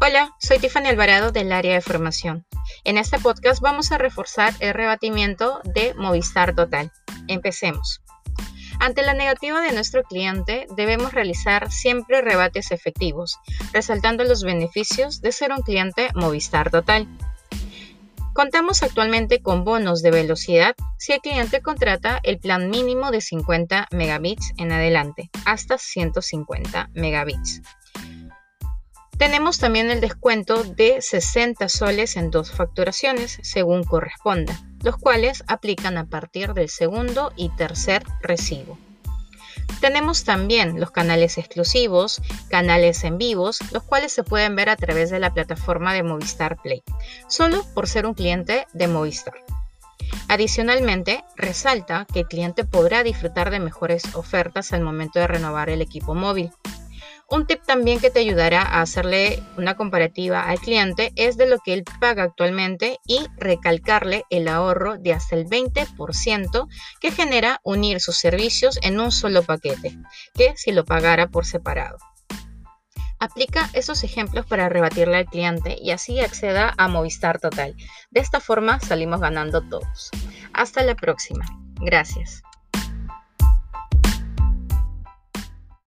Hola, soy Tiffany Alvarado del área de formación. En este podcast vamos a reforzar el rebatimiento de Movistar Total. Empecemos. Ante la negativa de nuestro cliente, debemos realizar siempre rebates efectivos, resaltando los beneficios de ser un cliente Movistar Total. Contamos actualmente con bonos de velocidad si el cliente contrata el plan mínimo de 50 megabits en adelante, hasta 150 megabits. Tenemos también el descuento de 60 soles en dos facturaciones, según corresponda, los cuales aplican a partir del segundo y tercer recibo. Tenemos también los canales exclusivos, canales en vivos, los cuales se pueden ver a través de la plataforma de Movistar Play, solo por ser un cliente de Movistar. Adicionalmente, resalta que el cliente podrá disfrutar de mejores ofertas al momento de renovar el equipo móvil. Un tip también que te ayudará a hacerle una comparativa al cliente es de lo que él paga actualmente y recalcarle el ahorro de hasta el 20% que genera unir sus servicios en un solo paquete, que si lo pagara por separado. Aplica esos ejemplos para rebatirle al cliente y así acceda a Movistar Total. De esta forma salimos ganando todos. Hasta la próxima. Gracias.